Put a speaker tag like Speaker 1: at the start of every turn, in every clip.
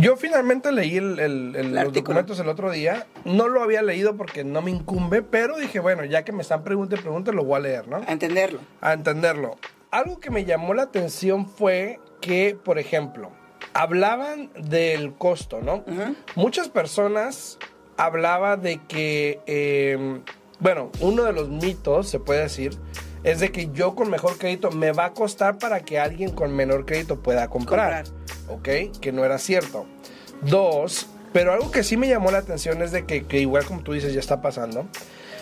Speaker 1: Yo finalmente leí el, el- el- los documentos el otro día. No lo había leído porque no me incumbe, pero dije, bueno, ya que me están preguntando y preguntando, lo voy a leer, ¿no?
Speaker 2: A entenderlo.
Speaker 1: a entenderlo. Algo que me llamó la atención fue que, por ejemplo, hablaban del costo, ¿no? Muchas personas hablaban de que, eh, bueno, uno de los mitos, se puede decir, es de que yo con mejor crédito me va a costar para que alguien con menor crédito pueda comprar. ¿Ok? Que no era cierto. Dos, pero algo que sí me llamó la atención es de que, que igual como tú dices ya está pasando.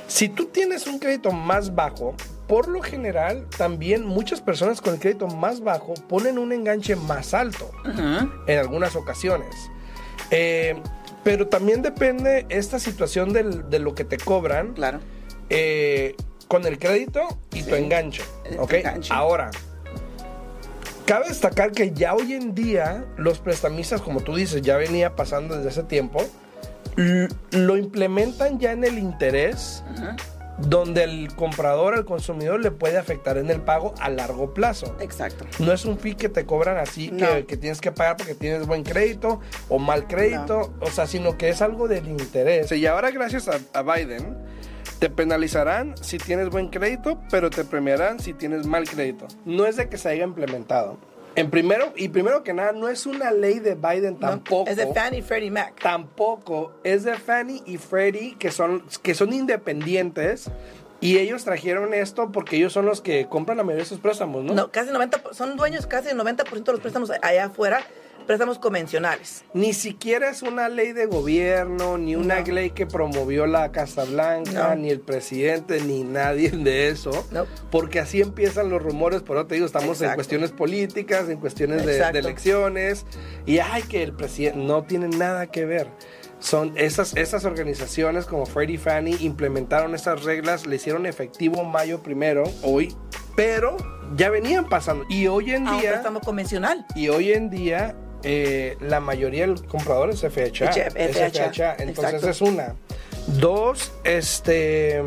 Speaker 1: Si tú tienes un crédito más bajo, por lo general también muchas personas con el crédito más bajo ponen un enganche más alto en algunas ocasiones. Eh, pero también depende esta situación del- de lo que te cobran
Speaker 2: Claro.
Speaker 1: Eh, con el crédito y tu
Speaker 2: Sí.
Speaker 1: enganche.
Speaker 2: El
Speaker 1: ¿ok?
Speaker 2: enganche.
Speaker 1: Ahora, cabe destacar que ya hoy en día los prestamistas, como tú dices, ya venía pasando desde hace tiempo, lo implementan ya en el interés, donde el comprador, al consumidor, le puede afectar en el pago a largo plazo.
Speaker 2: Exacto.
Speaker 1: No es un fee que te cobran así, que,
Speaker 2: No.
Speaker 1: que tienes que pagar porque tienes buen crédito o mal crédito, o sea, sino que es algo del interés. Y ahora gracias a, a Biden, te penalizarán si tienes buen crédito, pero te premiarán si tienes mal crédito. No es de que se haya implementado. En primero, y primero que nada, no es una ley de Biden
Speaker 2: No,
Speaker 1: tampoco.
Speaker 2: Es de Fannie Freddie Mac.
Speaker 1: Tampoco es de Fannie y Freddie, que son, que son independientes. Y ellos trajeron esto porque ellos son los que compran la mayoría de sus préstamos, ¿no?
Speaker 2: No, casi 90, po- son dueños casi del 90% de los préstamos allá afuera, préstamos convencionales.
Speaker 1: Ni siquiera es una ley de gobierno, ni una
Speaker 2: No.
Speaker 1: ley que promovió la Casa Blanca,
Speaker 2: No.
Speaker 1: ni el presidente, ni nadie de eso.
Speaker 2: No.
Speaker 1: Porque así empiezan los rumores, por eso te digo, estamos en cuestiones políticas, en cuestiones de, elecciones. Y ay, que el presidente no tiene nada que ver. Son esas, esas organizaciones como Freddie y Fannie implementaron estas reglas, le hicieron efectivo mayo primero, hoy, pero ya venían pasando. Y hoy en
Speaker 2: A un
Speaker 1: día...
Speaker 2: préstamo convencional.
Speaker 1: Y hoy en día eh, la mayoría del comprador es FHA.
Speaker 2: FHA,
Speaker 1: FHA. Entonces
Speaker 2: exacto.
Speaker 1: es una. Dos, este...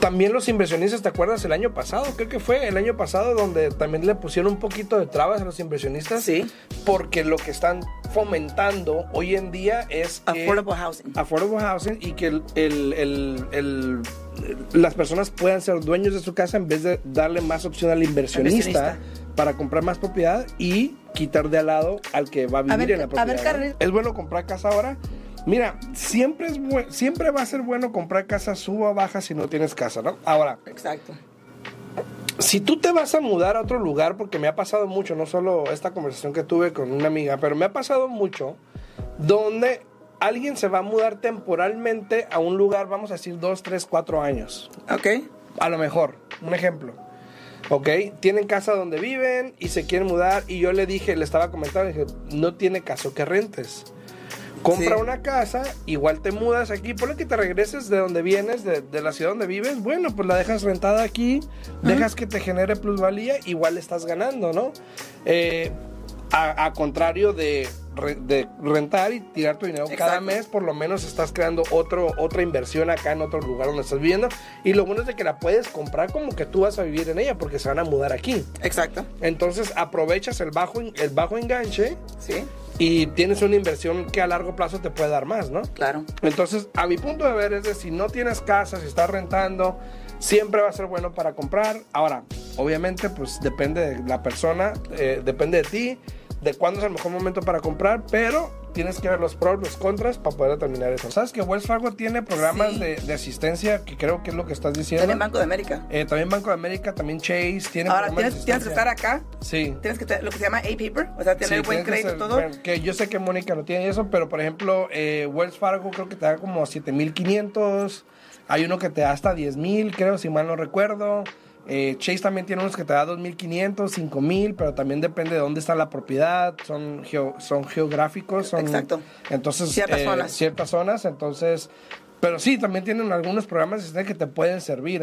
Speaker 1: También los inversionistas, ¿te acuerdas el año pasado? Creo que fue el año pasado donde también le pusieron un poquito de trabas a los inversionistas.
Speaker 2: Sí.
Speaker 1: Porque lo que están fomentando hoy en día es que-
Speaker 2: Affordable housing.
Speaker 1: affordable housing y que el, el- el- el- las personas puedan ser dueños de su casa en vez de darle más opción al inversionista,
Speaker 2: Inversionista.
Speaker 1: Para comprar más propiedad y quitar de al lado al que va a vivir
Speaker 2: ver,
Speaker 1: en la
Speaker 2: a
Speaker 1: propiedad.
Speaker 2: ver,
Speaker 1: ¿no?
Speaker 2: Karen.
Speaker 1: ¿Es bueno comprar casa ahora? Mira, siempre, es siempre va a ser bueno comprar casa, suba o baja si no tienes casa, ¿no? Ahora,
Speaker 2: Exacto.
Speaker 1: si tú te vas a mudar a otro lugar, porque me ha pasado mucho, no solo esta conversación que tuve con una amiga, pero me ha pasado mucho, donde alguien se va a mudar temporalmente a un lugar, vamos a decir, dos, tres, cuatro años.
Speaker 2: Ok.
Speaker 1: A lo mejor, un ejemplo. ¿Ok? Tienen casa donde viven y se quieren mudar y yo le dije, le estaba comentando, dije, no tiene caso que rentes. Compra
Speaker 2: Sí.
Speaker 1: una casa, igual te mudas aquí, por lo que te regreses de donde vienes, de, de la ciudad donde vives, bueno, pues la dejas rentada aquí, dejas que te genere plusvalía, igual estás ganando, ¿no? Eh, a, a contrario de, re- de rentar y tirar tu dinero cada mes, por lo menos estás creando otro, otra inversión acá en otro lugar donde estás viviendo. Y lo bueno es de que la puedes comprar como que tú vas a vivir en ella porque se van a mudar aquí.
Speaker 2: Exacto.
Speaker 1: Entonces aprovechas el bajo, el bajo enganche
Speaker 2: Sí.
Speaker 1: y tienes una inversión que a largo plazo te puede dar más, ¿no?
Speaker 2: Claro.
Speaker 1: Entonces, a mi punto de ver es de si no tienes casa, si estás rentando, siempre va a ser bueno para comprar. Ahora, obviamente, pues depende de la persona, eh, depende de ti, de cuándo es el mejor momento para comprar, pero tienes que ver los pros, los contras para poder determinar eso. ¿Sabes que Wells Fargo tiene programas
Speaker 2: Sí.
Speaker 1: de, de asistencia que creo que es lo que estás diciendo?
Speaker 2: También Banco de América.
Speaker 1: Eh, también Banco de América, también Chase, tiene
Speaker 2: Ahora, tienes, tienes que estar acá.
Speaker 1: Sí.
Speaker 2: Tienes que tener lo que se llama A-Paper, o sea, tener
Speaker 1: Sí,
Speaker 2: buen
Speaker 1: tienes que
Speaker 2: crédito,
Speaker 1: ser-
Speaker 2: todo.
Speaker 1: bueno, que yo sé que Mónica no tiene eso, pero por ejemplo, eh, Wells Fargo creo que te da como 7500. Hay uno que te da hasta 10000, creo, si mal no recuerdo. Eh, Chase también tiene unos que te da 2500, 5000, pero también depende de dónde está la propiedad. Son, geo- son geográficos. Son,
Speaker 2: Exacto.
Speaker 1: Entonces,
Speaker 2: Ciertas
Speaker 1: eh,
Speaker 2: zonas.
Speaker 1: Ciertas zonas, entonces. Pero sí, también tienen algunos programas que te pueden servir.